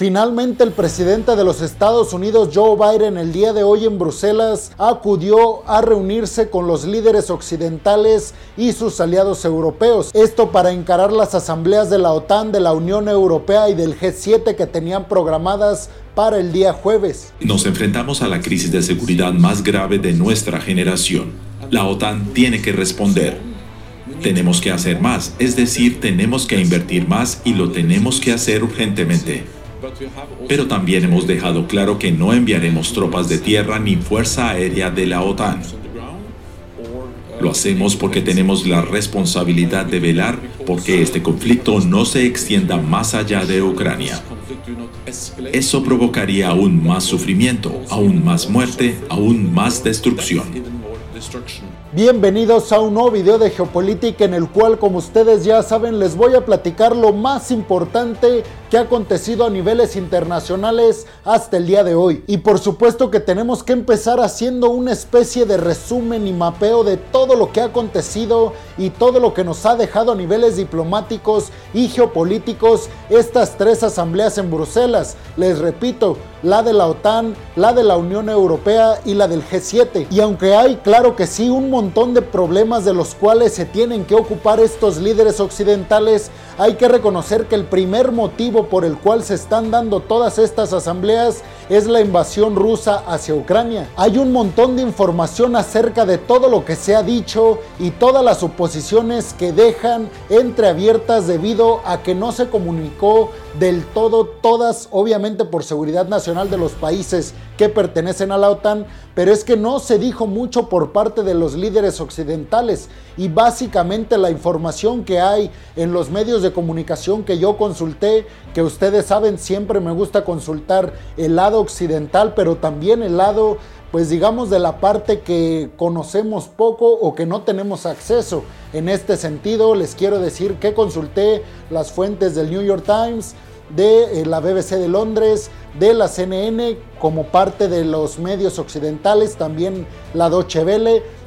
Finalmente, el presidente de los Estados Unidos, Joe Biden, el día de hoy en Bruselas, acudió a reunirse con los líderes occidentales y sus aliados europeos. Esto para encarar las asambleas de la OTAN, de la Unión Europea y del G7 que tenían programadas para el día jueves. Nos enfrentamos a la crisis de seguridad más grave de nuestra generación. La OTAN tiene que responder. Tenemos que hacer más, es decir, tenemos que invertir más y lo tenemos que hacer urgentemente. Pero también hemos dejado claro que no enviaremos tropas de tierra ni fuerza aérea de la OTAN. Lo hacemos porque tenemos la responsabilidad de velar porque este conflicto no se extienda más allá de Ucrania. Eso provocaría aún más sufrimiento, aún más muerte, aún más destrucción. Bienvenidos a un nuevo video de geopolítica en el cual como ustedes ya saben les voy a platicar lo más importante que ha acontecido a niveles internacionales hasta el día de hoy. Y por supuesto que tenemos que empezar haciendo una especie de resumen y mapeo de todo lo que ha acontecido y todo lo que nos ha dejado a niveles diplomáticos y geopolíticos estas tres asambleas en Bruselas. Les repito, la de la OTAN, la de la Unión Europea y la del G7. Y aunque hay, claro que sí, un montón de problemas de los cuales se tienen que ocupar estos líderes occidentales, hay que reconocer que el primer motivo por el cual se están dando todas estas asambleas es la invasión rusa hacia Ucrania. Hay un montón de información acerca de todo lo que se ha dicho y todas las suposiciones que dejan entreabiertas debido a que no se comunicó del todo todas, obviamente por seguridad nacional de los países que pertenecen a la OTAN, pero es que no se dijo mucho por parte de los líderes occidentales y básicamente la información que hay en los medios de comunicación que yo consulté, que ustedes saben siempre me gusta consultar el lado occidental, pero también el lado pues digamos de la parte que conocemos poco o que no tenemos acceso. En este sentido les quiero decir que consulté las fuentes del New York Times, de eh, la BBC de Londres, de la CNN como parte de los medios occidentales, también la Deutsche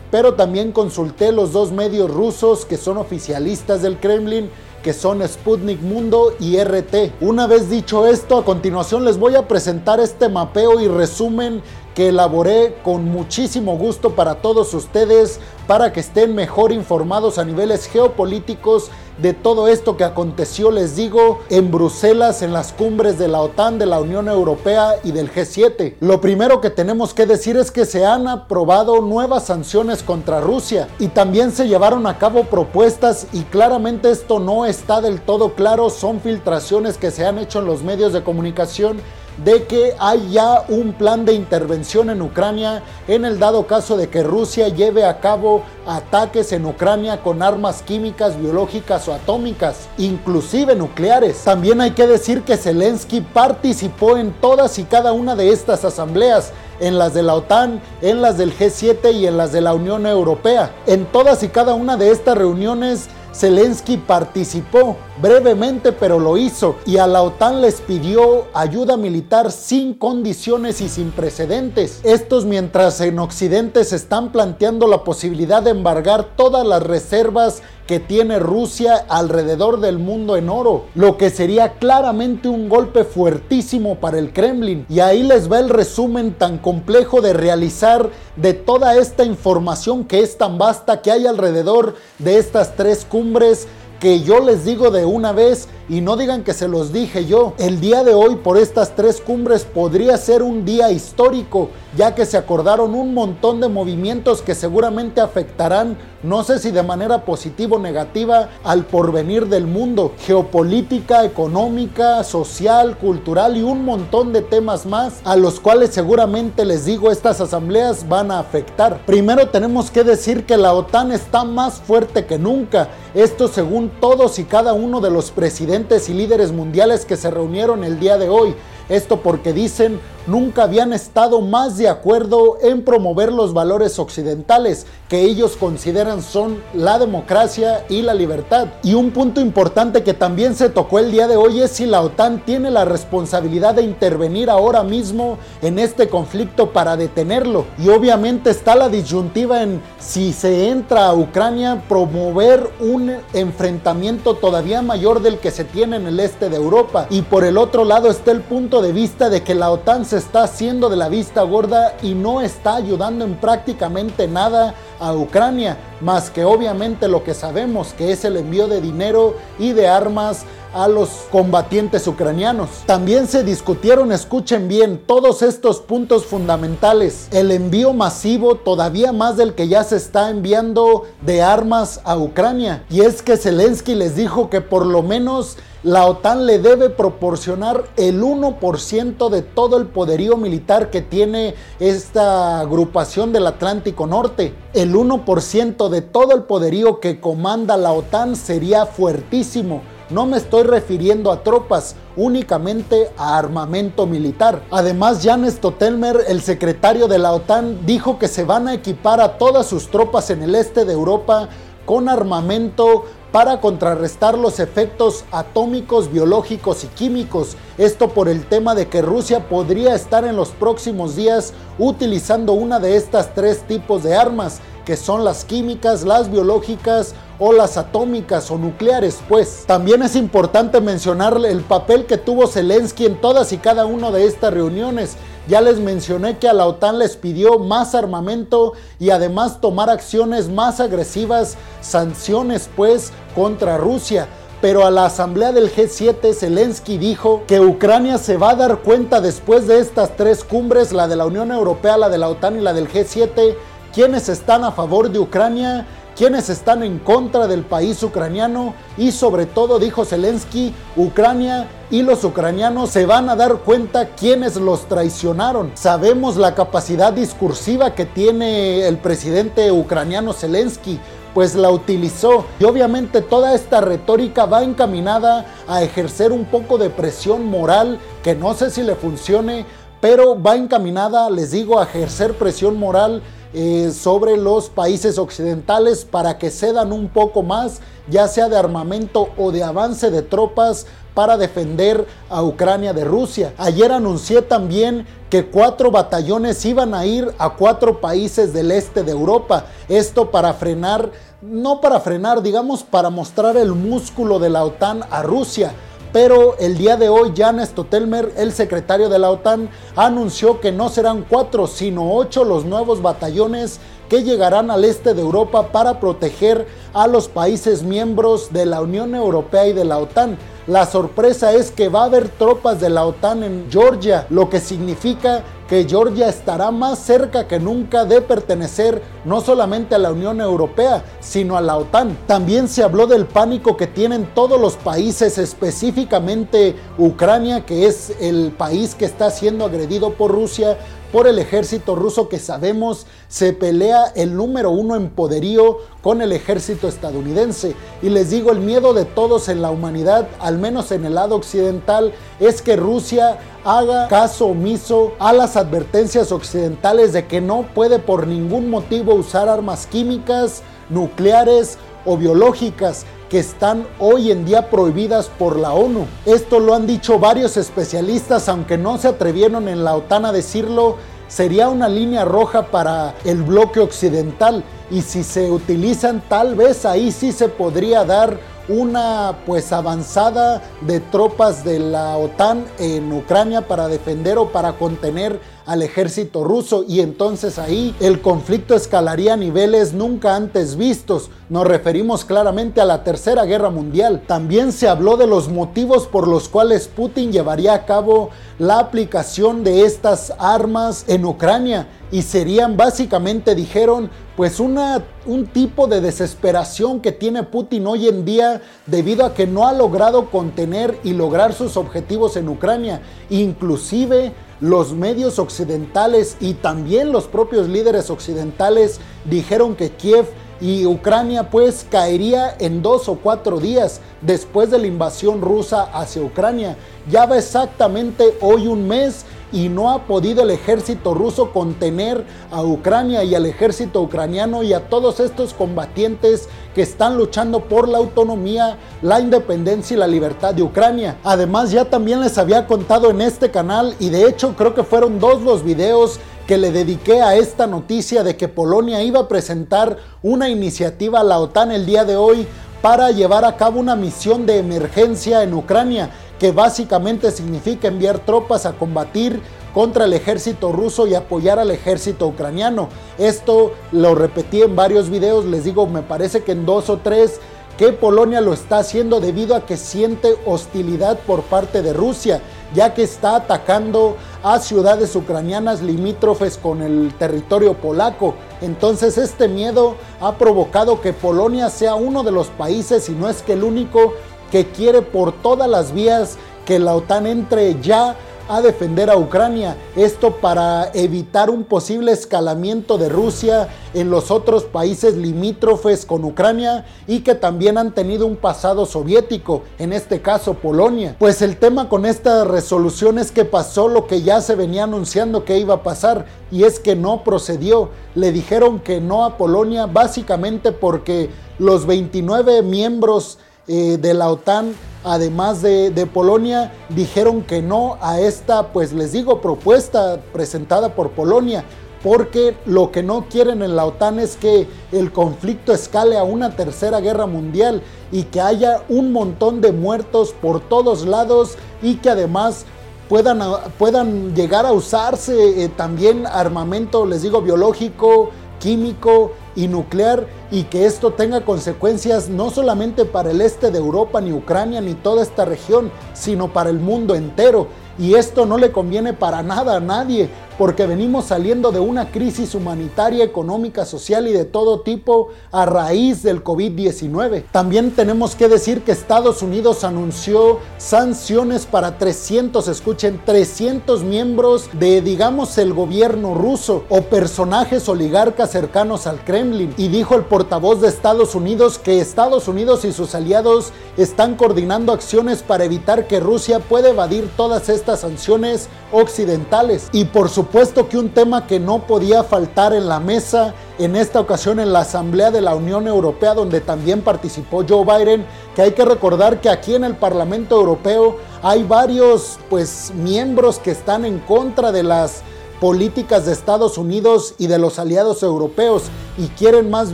pero también consulté los dos medios rusos que son oficialistas del Kremlin, que son Sputnik Mundo y RT. Una vez dicho esto, a continuación les voy a presentar este mapeo y resumen que elaboré con muchísimo gusto para todos ustedes, para que estén mejor informados a niveles geopolíticos de todo esto que aconteció, les digo, en Bruselas, en las cumbres de la OTAN, de la Unión Europea y del G7. Lo primero que tenemos que decir es que se han aprobado nuevas sanciones contra Rusia y también se llevaron a cabo propuestas y claramente esto no está del todo claro, son filtraciones que se han hecho en los medios de comunicación de que hay ya un plan de intervención en Ucrania en el dado caso de que Rusia lleve a cabo ataques en Ucrania con armas químicas, biológicas o atómicas, inclusive nucleares. También hay que decir que Zelensky participó en todas y cada una de estas asambleas en las de la OTAN, en las del G7 y en las de la Unión Europea. En todas y cada una de estas reuniones Zelensky participó brevemente, pero lo hizo y a la OTAN les pidió ayuda militar sin condiciones y sin precedentes. Estos mientras en Occidente se están planteando la posibilidad de embargar todas las reservas que tiene Rusia alrededor del mundo en oro, lo que sería claramente un golpe fuertísimo para el Kremlin. Y ahí les va el resumen tan complejo de realizar de toda esta información que es tan vasta que hay alrededor de estas tres cumbres que yo les digo de una vez y no digan que se los dije yo. El día de hoy por estas tres cumbres podría ser un día histórico, ya que se acordaron un montón de movimientos que seguramente afectarán, no sé si de manera positiva o negativa, al porvenir del mundo, geopolítica, económica, social, cultural y un montón de temas más, a los cuales seguramente les digo estas asambleas van a afectar. Primero tenemos que decir que la OTAN está más fuerte que nunca, esto según todos y cada uno de los presidentes y líderes mundiales que se reunieron el día de hoy. Esto porque dicen nunca habían estado más de acuerdo en promover los valores occidentales que ellos consideran son la democracia y la libertad. Y un punto importante que también se tocó el día de hoy es si la OTAN tiene la responsabilidad de intervenir ahora mismo en este conflicto para detenerlo. Y obviamente está la disyuntiva en si se entra a Ucrania promover un enfrentamiento todavía mayor del que se tiene en el este de Europa. Y por el otro lado está el punto de vista de que la OTAN se está haciendo de la vista gorda y no está ayudando en prácticamente nada a Ucrania, más que obviamente lo que sabemos que es el envío de dinero y de armas a los combatientes ucranianos. También se discutieron, escuchen bien, todos estos puntos fundamentales. El envío masivo, todavía más del que ya se está enviando de armas a Ucrania. Y es que Zelensky les dijo que por lo menos la OTAN le debe proporcionar el 1% de todo el poderío militar que tiene esta agrupación del Atlántico Norte. El 1% de todo el poderío que comanda la OTAN sería fuertísimo. No me estoy refiriendo a tropas, únicamente a armamento militar. Además, Jan Stotelmer, el secretario de la OTAN, dijo que se van a equipar a todas sus tropas en el este de Europa con armamento para contrarrestar los efectos atómicos, biológicos y químicos. Esto por el tema de que Rusia podría estar en los próximos días utilizando una de estas tres tipos de armas, que son las químicas, las biológicas o las atómicas o nucleares, pues. También es importante mencionar el papel que tuvo Zelensky en todas y cada una de estas reuniones ya les mencioné que a la OTAN les pidió más armamento y además tomar acciones más agresivas, sanciones pues contra Rusia. Pero a la asamblea del G7 Zelensky dijo que Ucrania se va a dar cuenta después de estas tres cumbres, la de la Unión Europea, la de la OTAN y la del G7, quienes están a favor de Ucrania quienes están en contra del país ucraniano y sobre todo, dijo Zelensky, Ucrania y los ucranianos se van a dar cuenta quienes los traicionaron. Sabemos la capacidad discursiva que tiene el presidente ucraniano Zelensky, pues la utilizó y obviamente toda esta retórica va encaminada a ejercer un poco de presión moral que no sé si le funcione, pero va encaminada, les digo, a ejercer presión moral eh, sobre los países occidentales para que cedan un poco más, ya sea de armamento o de avance de tropas para defender a Ucrania de Rusia. Ayer anuncié también que cuatro batallones iban a ir a cuatro países del este de Europa. Esto para frenar, no para frenar, digamos, para mostrar el músculo de la OTAN a Rusia pero el día de hoy Jan Stotelmer, el secretario de la OTAN, anunció que no serán cuatro, sino ocho los nuevos batallones que llegarán al este de Europa para proteger a los países miembros de la Unión Europea y de la OTAN. La sorpresa es que va a haber tropas de la OTAN en Georgia, lo que significa que Georgia estará más cerca que nunca de pertenecer no solamente a la Unión Europea, sino a la OTAN. También se habló del pánico que tienen todos los países, específicamente Ucrania, que es el país que está siendo agredido por Rusia, por el ejército ruso que sabemos se pelea el número uno en poderío con el ejército estadounidense. Y les digo, el miedo de todos en la humanidad, al menos en el lado occidental, es que Rusia haga caso omiso a las advertencias occidentales de que no puede por ningún motivo usar armas químicas, nucleares o biológicas que están hoy en día prohibidas por la ONU. Esto lo han dicho varios especialistas, aunque no se atrevieron en la OTAN a decirlo, sería una línea roja para el bloque occidental y si se utilizan tal vez ahí sí se podría dar una pues avanzada de tropas de la OTAN en Ucrania para defender o para contener al ejército ruso y entonces ahí el conflicto escalaría a niveles nunca antes vistos. Nos referimos claramente a la Tercera Guerra Mundial. También se habló de los motivos por los cuales Putin llevaría a cabo la aplicación de estas armas en Ucrania y serían básicamente, dijeron, pues una, un tipo de desesperación que tiene Putin hoy en día debido a que no ha logrado contener y lograr sus objetivos en Ucrania. Inclusive los medios occidentales y también los propios líderes occidentales dijeron que Kiev y Ucrania pues caería en dos o cuatro días después de la invasión rusa hacia Ucrania. Ya va exactamente hoy un mes y no ha podido el ejército ruso contener a Ucrania y al ejército ucraniano y a todos estos combatientes que están luchando por la autonomía, la independencia y la libertad de Ucrania. Además ya también les había contado en este canal y de hecho creo que fueron dos los videos que le dediqué a esta noticia de que Polonia iba a presentar una iniciativa a la OTAN el día de hoy para llevar a cabo una misión de emergencia en Ucrania, que básicamente significa enviar tropas a combatir contra el ejército ruso y apoyar al ejército ucraniano. Esto lo repetí en varios videos, les digo, me parece que en dos o tres que Polonia lo está haciendo debido a que siente hostilidad por parte de Rusia, ya que está atacando a ciudades ucranianas limítrofes con el territorio polaco. Entonces este miedo ha provocado que Polonia sea uno de los países, y no es que el único, que quiere por todas las vías que la OTAN entre ya a defender a Ucrania. Esto para evitar un posible escalamiento de Rusia en los otros países limítrofes con Ucrania y que también han tenido un pasado soviético, en este caso Polonia. Pues el tema con esta resolución es que pasó lo que ya se venía anunciando que iba a pasar y es que no procedió. Le dijeron que no a Polonia básicamente porque los 29 miembros eh, de la OTAN, además de, Polonia, dijeron que no a esta, pues les digo, propuesta presentada por Polonia, porque lo que no quieren en la OTAN es que el conflicto escale a una tercera guerra mundial y que haya un montón de muertos por todos lados y que además puedan, puedan llegar a usarse eh, también armamento, les digo, biológico, químico y nuclear y que esto tenga consecuencias no solamente para el este de Europa, ni Ucrania, ni toda esta región, sino para el mundo entero. Y esto no le conviene para nada a nadie, porque venimos saliendo de una crisis humanitaria, económica, social y de todo tipo a raíz del COVID-19. También tenemos que decir que Estados Unidos anunció sanciones para 300, escuchen, 300 miembros de, digamos, el gobierno ruso o personajes oligarcas cercanos al Kremlin. Y dijo el portavoz de Estados Unidos que Estados Unidos y sus aliados están coordinando acciones para evitar que Rusia pueda evadir todas estas sanciones occidentales. Y por supuesto que un tema que no podía faltar en la mesa en esta ocasión en la Asamblea de la Unión Europea, donde también participó Joe Biden, que hay que recordar que aquí en el Parlamento Europeo hay varios pues miembros que están en contra de las políticas de Estados Unidos y de los aliados europeos y quieren más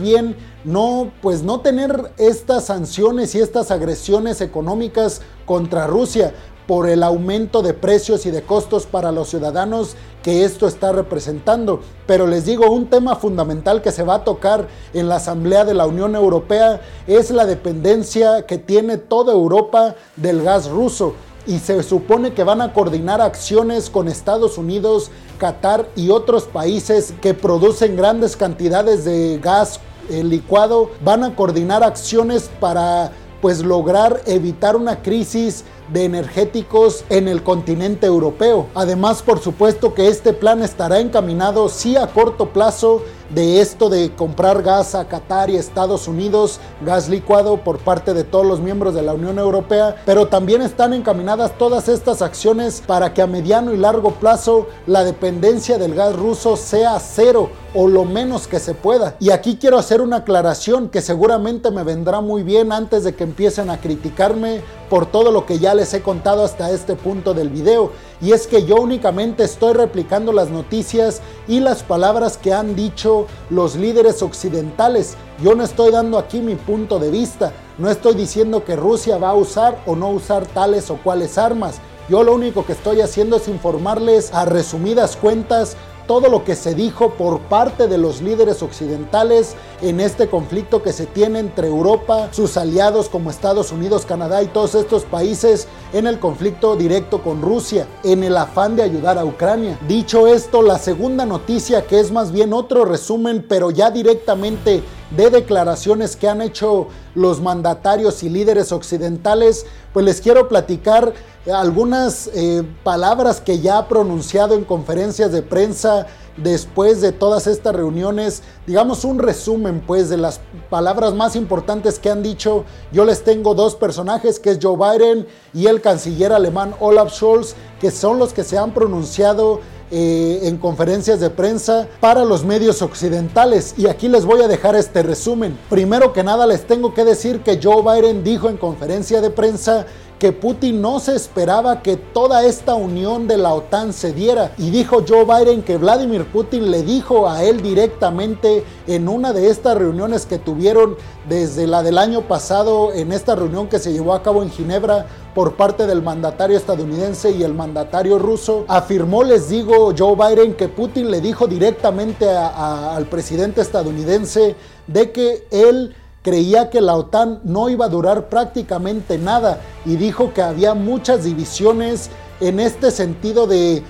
bien no pues no tener estas sanciones y estas agresiones económicas contra Rusia, por el aumento de precios y de costos para los ciudadanos que esto está representando. Pero les digo, un tema fundamental que se va a tocar en la Asamblea de la Unión Europea es la dependencia que tiene toda Europa del gas ruso. Y se supone que van a coordinar acciones con Estados Unidos, Qatar y otros países que producen grandes cantidades de gas eh, licuado. Van a coordinar acciones para pues lograr evitar una crisis de energéticos en el continente europeo. Además, por supuesto que este plan estará encaminado sí a corto plazo de esto de comprar gas a Qatar y Estados Unidos, gas licuado por parte de todos los miembros de la Unión Europea, pero también están encaminadas todas estas acciones para que a mediano y largo plazo la dependencia del gas ruso sea cero o lo menos que se pueda. Y aquí quiero hacer una aclaración que seguramente me vendrá muy bien antes de que empiecen a criticarme por todo lo que ya les he contado hasta este punto del video. Y es que yo únicamente estoy replicando las noticias y las palabras que han dicho los líderes occidentales. Yo no estoy dando aquí mi punto de vista. No estoy diciendo que Rusia va a usar o no usar tales o cuales armas. Yo lo único que estoy haciendo es informarles a resumidas cuentas todo lo que se dijo por parte de los líderes occidentales en este conflicto que se tiene entre Europa, sus aliados como Estados Unidos, Canadá y todos estos países en el conflicto directo con Rusia, en el afán de ayudar a Ucrania. Dicho esto, la segunda noticia, que es más bien otro resumen, pero ya directamente de declaraciones que han hecho los mandatarios y líderes occidentales, pues les quiero platicar algunas eh, palabras que ya ha pronunciado en conferencias de prensa después de todas estas reuniones, digamos un resumen pues de las palabras más importantes que han dicho. Yo les tengo dos personajes, que es Joe Biden y el canciller alemán Olaf Scholz, que son los que se han pronunciado eh, en conferencias de prensa para los medios occidentales. Y aquí les voy a dejar este resumen. Primero que nada les tengo que decir que Joe Biden dijo en conferencia de prensa que Putin no se esperaba que toda esta unión de la OTAN se diera. Y dijo Joe Biden que Vladimir Putin le dijo a él directamente en una de estas reuniones que tuvieron desde la del año pasado, en esta reunión que se llevó a cabo en Ginebra por parte del mandatario estadounidense y el mandatario ruso, afirmó, les digo, Joe Biden, que Putin le dijo directamente al presidente estadounidense de que él creía que la OTAN no iba a durar prácticamente nada y dijo que había muchas divisiones en este sentido de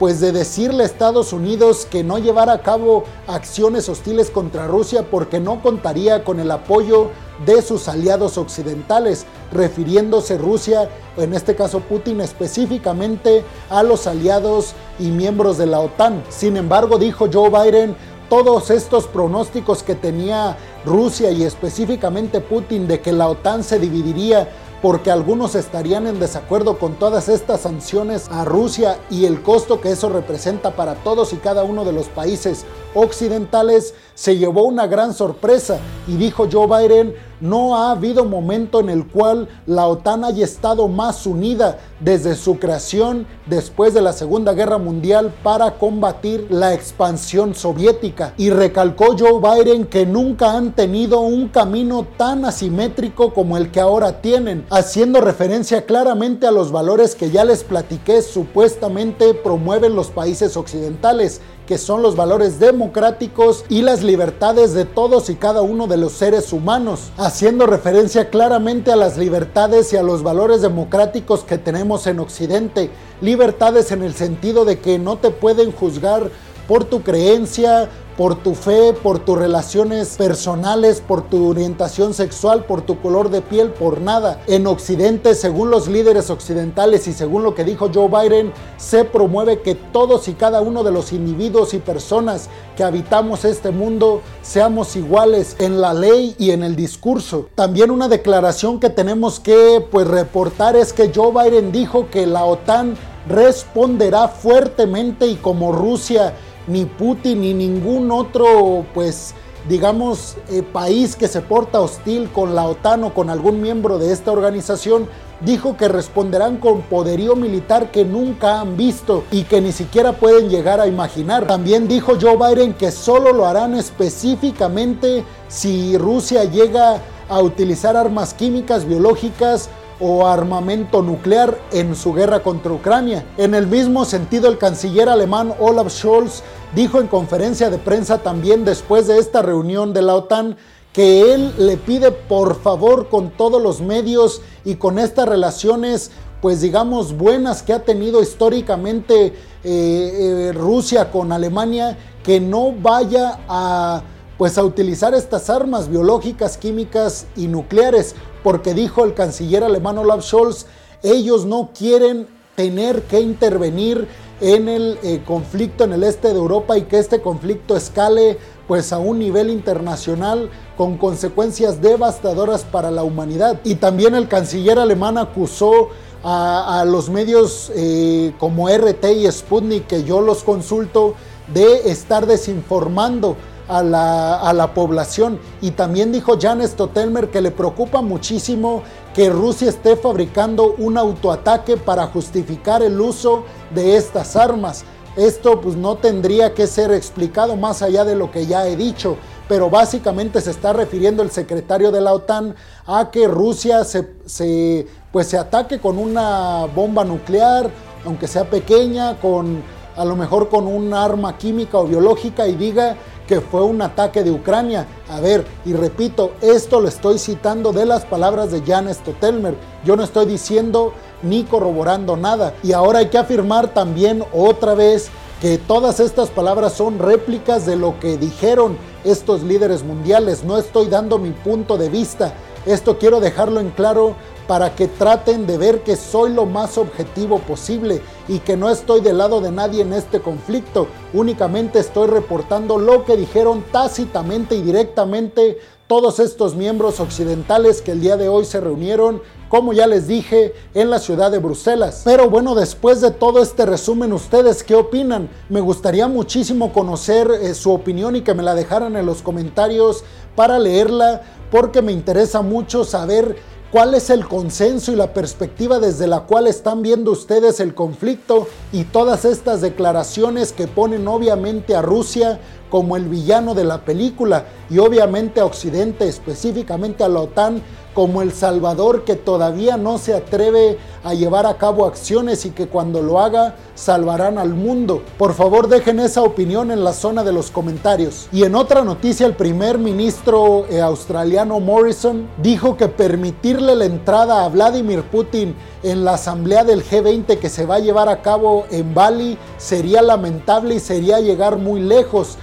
pues de decirle a Estados Unidos que no llevara a cabo acciones hostiles contra Rusia porque no contaría con el apoyo de sus aliados occidentales, refiriéndose Rusia, en este caso Putin específicamente a los aliados y miembros de la OTAN. Sin embargo, dijo Joe Biden, todos estos pronósticos que tenía Rusia y específicamente Putin de que la OTAN se dividiría porque algunos estarían en desacuerdo con todas estas sanciones a Rusia y el costo que eso representa para todos y cada uno de los países occidentales, se llevó una gran sorpresa y dijo Joe Biden, no ha habido momento en el cual la OTAN haya estado más unida desde su creación después de la Segunda Guerra Mundial para combatir la expansión soviética. Y recalcó Joe Biden que nunca han tenido un camino tan asimétrico como el que ahora tienen, haciendo referencia claramente a los valores que ya les platiqué supuestamente promueven los países occidentales que son los valores democráticos y las libertades de todos y cada uno de los seres humanos, haciendo referencia claramente a las libertades y a los valores democráticos que tenemos en Occidente. Libertades en el sentido de que no te pueden juzgar por tu creencia, por tu fe, por tus relaciones personales, por tu orientación sexual, por tu color de piel, por nada. En Occidente, según los líderes occidentales y según lo que dijo Joe Biden, se promueve que todos y cada uno de los individuos y personas que habitamos este mundo seamos iguales en la ley y en el discurso. También una declaración que tenemos que pues reportar es que Joe Biden dijo que la OTAN responderá fuertemente y como Rusia ni Putin ni ningún otro, pues, digamos, eh, país que se porta hostil con la OTAN o con algún miembro de esta organización, dijo que responderán con poderío militar que nunca han visto y que ni siquiera pueden llegar a imaginar. También dijo Joe Biden que solo lo harán específicamente si Rusia llega a utilizar armas químicas, biológicas o armamento nuclear en su guerra contra Ucrania. En el mismo sentido, el canciller alemán Olaf Scholz dijo en conferencia de prensa también después de esta reunión de la OTAN que él le pide por favor con todos los medios y con estas relaciones pues digamos buenas que ha tenido históricamente eh, eh, Rusia con Alemania que no vaya pues a utilizar estas armas biológicas, químicas y nucleares, porque dijo el canciller alemán Olaf Scholz, ellos no quieren tener que intervenir en el eh, conflicto en el este de Europa y que este conflicto escale pues a un nivel internacional con consecuencias devastadoras para la humanidad. Y también el canciller alemán acusó a, los medios eh, como RT y Sputnik, que yo los consulto, de estar desinformando a la, población. Y también dijo Jan Stotelmer que le preocupa muchísimo que Rusia esté fabricando un autoataque para justificar el uso de estas armas. Esto pues no tendría que ser explicado más allá de lo que ya he dicho, pero básicamente se está refiriendo el secretario de la OTAN a que Rusia se, pues se ataque con una bomba nuclear, aunque sea pequeña, con a lo mejor con un arma química o biológica y diga que fue un ataque de Ucrania. A ver, y repito, esto lo estoy citando de las palabras de Jan Stotelmer. Yo no estoy diciendo ni corroborando nada. Y ahora hay que afirmar también otra vez que todas estas palabras son réplicas de lo que dijeron estos líderes mundiales. No estoy dando mi punto de vista. Esto quiero dejarlo en claro para que traten de ver que soy lo más objetivo posible y que no estoy del lado de nadie en este conflicto, únicamente estoy reportando lo que dijeron tácitamente y directamente todos estos miembros occidentales que el día de hoy se reunieron como ya les dije, en la ciudad de Bruselas. Pero bueno, después de todo este resumen, ¿ustedes qué opinan? Me gustaría muchísimo conocer eh, su opinión y que me la dejaran en los comentarios para leerla, porque me interesa mucho saber cuál es el consenso y la perspectiva desde la cual están viendo ustedes el conflicto y todas estas declaraciones que ponen obviamente a Rusia como el villano de la película y obviamente a Occidente, específicamente a la OTAN, como el Salvador que todavía no se atreve a llevar a cabo acciones y que cuando lo haga salvarán al mundo. Por favor dejen esa opinión en la zona de los comentarios. Y en otra noticia el primer ministro eh, australiano Morrison dijo que permitirle la entrada a Vladimir Putin en la asamblea del G20 que se va a llevar a cabo en Bali sería lamentable y sería llegar muy lejos,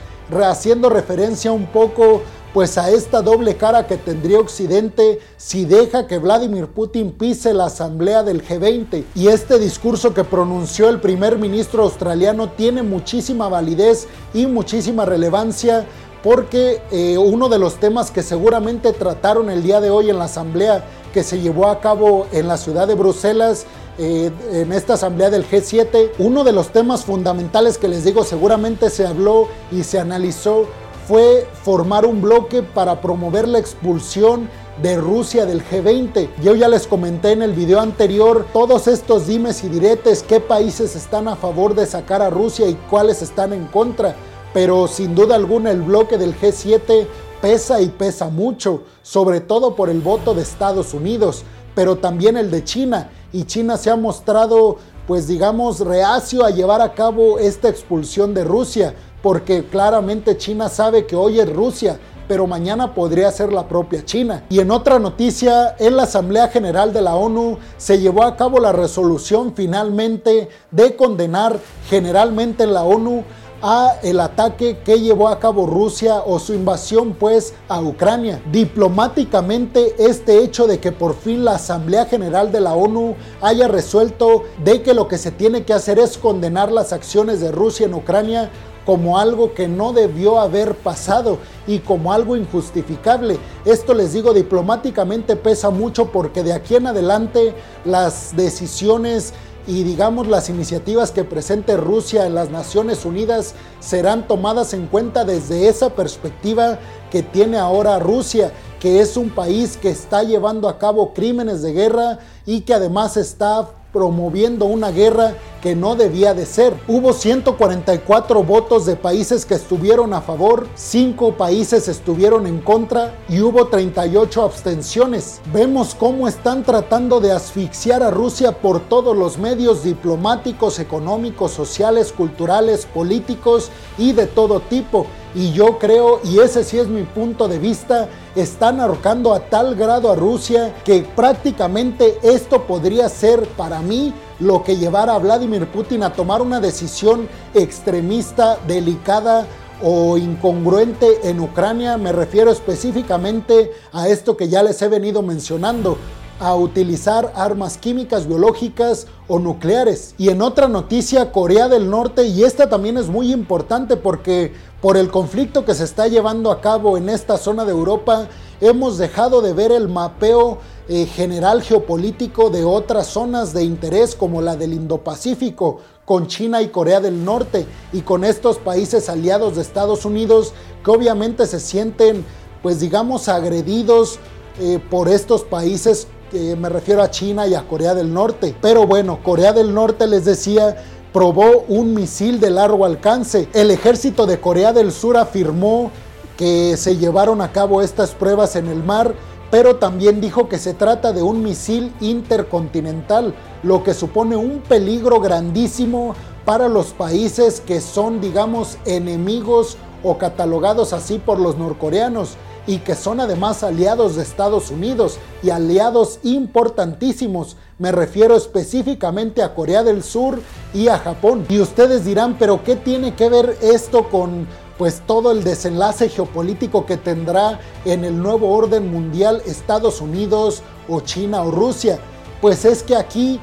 haciendo referencia un poco pues a esta doble cara que tendría Occidente si deja que Vladimir Putin pise la asamblea del G20. Y este discurso que pronunció el primer ministro australiano tiene muchísima validez y muchísima relevancia porque eh, uno de los temas que seguramente trataron el día de hoy en la asamblea que se llevó a cabo en la ciudad de Bruselas eh, en esta asamblea del G7, uno de los temas fundamentales que les digo seguramente se habló y se analizó fue formar un bloque para promover la expulsión de Rusia del G20. Yo ya les comenté en el video anterior todos estos dimes y diretes, qué países están a favor de sacar a Rusia y cuáles están en contra. Pero sin duda alguna el bloque del G7 pesa y pesa mucho, sobre todo por el voto de Estados Unidos, pero también el de China. Y China se ha mostrado, pues digamos, reacio a llevar a cabo esta expulsión de Rusia porque claramente China sabe que hoy es Rusia, pero mañana podría ser la propia China. Y en otra noticia, en la Asamblea General de la ONU se llevó a cabo la resolución finalmente de condenar generalmente en la ONU a el ataque que llevó a cabo Rusia o su invasión pues a Ucrania. Diplomáticamente este hecho de que por fin la Asamblea General de la ONU haya resuelto de que lo que se tiene que hacer es condenar las acciones de Rusia en Ucrania como algo que no debió haber pasado y como algo injustificable. Esto les digo diplomáticamente pesa mucho porque de aquí en adelante las decisiones y digamos las iniciativas que presente Rusia en las Naciones Unidas serán tomadas en cuenta desde esa perspectiva que tiene ahora Rusia, que es un país que está llevando a cabo crímenes de guerra y que además está promoviendo una guerra que no debía de ser. Hubo 144 votos de países que estuvieron a favor, 5 países estuvieron en contra y hubo 38 abstenciones. Vemos cómo están tratando de asfixiar a Rusia por todos los medios diplomáticos, económicos, sociales, culturales, políticos y de todo tipo. Y yo creo, y ese sí es mi punto de vista, están ahorcando a tal grado a Rusia que prácticamente esto podría ser para mí lo que llevara a Vladimir Putin a tomar una decisión extremista, delicada o incongruente en Ucrania. Me refiero específicamente a esto que ya les he venido mencionando a utilizar armas químicas, biológicas o nucleares. Y en otra noticia, Corea del Norte, y esta también es muy importante porque por el conflicto que se está llevando a cabo en esta zona de Europa, hemos dejado de ver el mapeo eh, general geopolítico de otras zonas de interés como la del Indo-Pacífico, con China y Corea del Norte, y con estos países aliados de Estados Unidos que obviamente se sienten, pues digamos, agredidos eh, por estos países me refiero a China y a Corea del Norte. Pero bueno, Corea del Norte les decía probó un misil de largo alcance. El ejército de Corea del Sur afirmó que se llevaron a cabo estas pruebas en el mar, pero también dijo que se trata de un misil intercontinental, lo que supone un peligro grandísimo para los países que son, digamos, enemigos o catalogados así por los norcoreanos y que son además aliados de Estados Unidos y aliados importantísimos. Me refiero específicamente a Corea del Sur y a Japón. Y ustedes dirán, pero ¿qué tiene que ver esto con pues todo el desenlace geopolítico que tendrá en el nuevo orden mundial Estados Unidos o China o Rusia? Pues es que aquí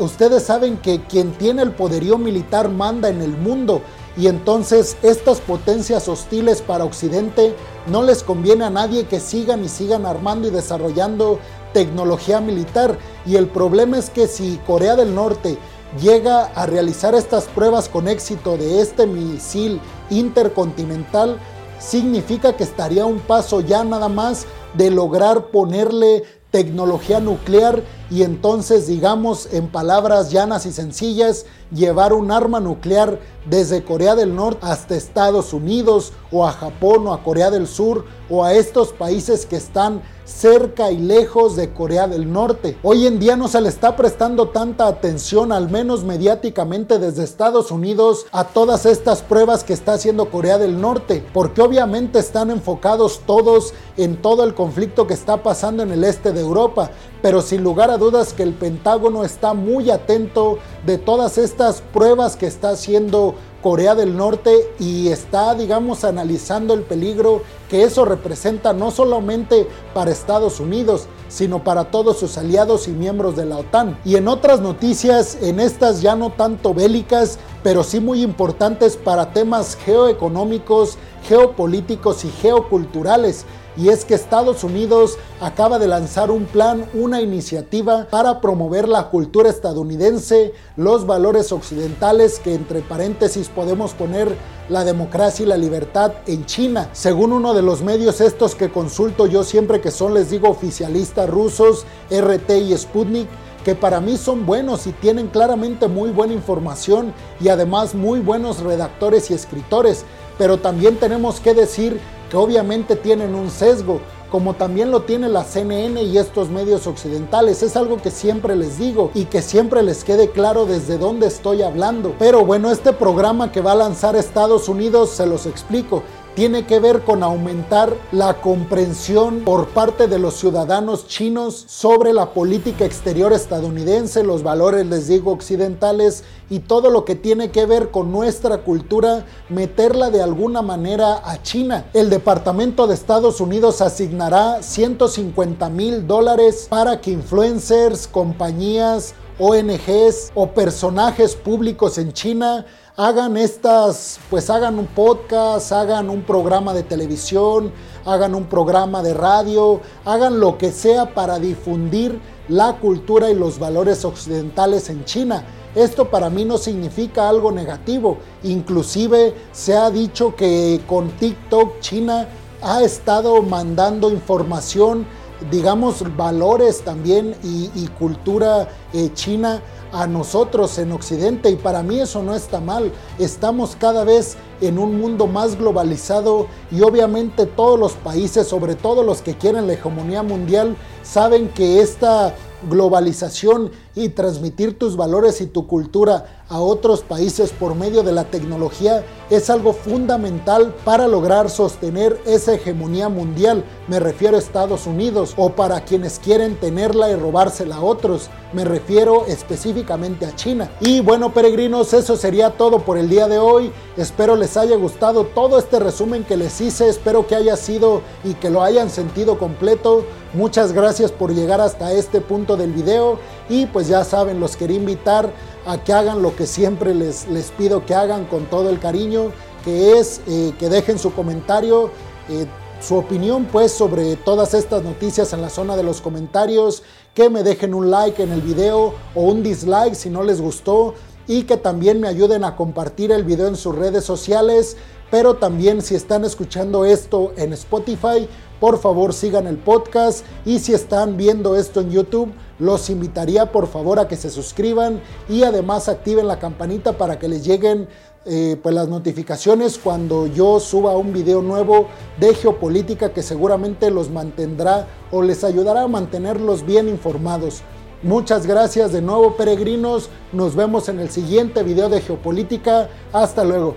ustedes saben que quien tiene el poderío militar manda en el mundo y entonces estas potencias hostiles para Occidente no les conviene a nadie que sigan y sigan armando y desarrollando tecnología militar. Y el problema es que si Corea del Norte llega a realizar estas pruebas con éxito de este misil intercontinental, significa que estaría un paso ya nada más de lograr ponerle tecnología nuclear y entonces, digamos, en palabras llanas y sencillas, llevar un arma nuclear desde Corea del Norte hasta Estados Unidos o a Japón o a Corea del Sur o a estos países que están cerca y lejos de Corea del Norte. Hoy en día no se le está prestando tanta atención, al menos mediáticamente desde Estados Unidos, a todas estas pruebas que está haciendo Corea del Norte, porque obviamente están enfocados todos en todo el conflicto que está pasando en el este de Europa, pero sin lugar a dudas que el Pentágono está muy atento de todas estas pruebas que está haciendo Corea del Norte y está, digamos, analizando el peligro que eso representa no solamente para Estados Unidos, sino para todos sus aliados y miembros de la OTAN. Y en otras noticias, en estas ya no tanto bélicas, pero sí muy importantes para temas geoeconómicos, geopolíticos y geoculturales y es que Estados Unidos acaba de lanzar un plan, una iniciativa para promover la cultura estadounidense, los valores occidentales, que entre paréntesis podemos poner la democracia y la libertad en China. Según uno de los medios estos que consulto yo siempre que son, les digo, oficialistas rusos, RT y Sputnik, que para mí son buenos y tienen claramente muy buena información y además muy buenos redactores y escritores. Pero también tenemos que decir que obviamente tienen un sesgo, como también lo tiene la CNN y estos medios occidentales. Es algo que siempre les digo y que siempre les quede claro desde dónde estoy hablando. Pero bueno, este programa que va a lanzar Estados Unidos, se los explico tiene que ver con aumentar la comprensión por parte de los ciudadanos chinos sobre la política exterior estadounidense, los valores, les digo, occidentales y todo lo que tiene que ver con nuestra cultura, meterla de alguna manera a China. El Departamento de Estados Unidos asignará 150 mil dólares para que influencers, compañías, ONGs o personajes públicos en China hagan estas, pues hagan un podcast, hagan un programa de televisión, hagan un programa de radio, hagan lo que sea para difundir la cultura y los valores occidentales en China. Esto para mí no significa algo negativo. Inclusive se ha dicho que con TikTok China ha estado mandando información, digamos, valores también y, cultura eh, china a nosotros en Occidente y para mí eso no está mal. Estamos cada vez en un mundo más globalizado y obviamente todos los países, sobre todo los que quieren la hegemonía mundial, saben que esta globalización y transmitir tus valores y tu cultura a otros países por medio de la tecnología es algo fundamental para lograr sostener esa hegemonía mundial. Me refiero a Estados Unidos o para quienes quieren tenerla y robársela a otros. Me refiero específicamente a China. Y bueno, peregrinos, eso sería todo por el día de hoy. Espero les haya gustado todo este resumen que les hice. Espero que haya sido y que lo hayan sentido completo. Muchas gracias por llegar hasta este punto del video y pues ya saben, los quería invitar a que hagan lo que siempre les, les pido que hagan con todo el cariño, que es eh, que dejen su comentario, eh, su opinión pues sobre todas estas noticias en la zona de los comentarios, que me dejen un like en el video o un dislike si no les gustó y que también me ayuden a compartir el video en sus redes sociales, pero también si están escuchando esto en Spotify, por favor sigan el podcast. Y si están viendo esto en YouTube, los invitaría por favor a que se suscriban y además activen la campanita para que les lleguen eh, pues las notificaciones cuando yo suba un video nuevo de geopolítica que seguramente los mantendrá o les ayudará a mantenerlos bien informados. Muchas gracias de nuevo peregrinos, nos vemos en el siguiente video de geopolítica, hasta luego.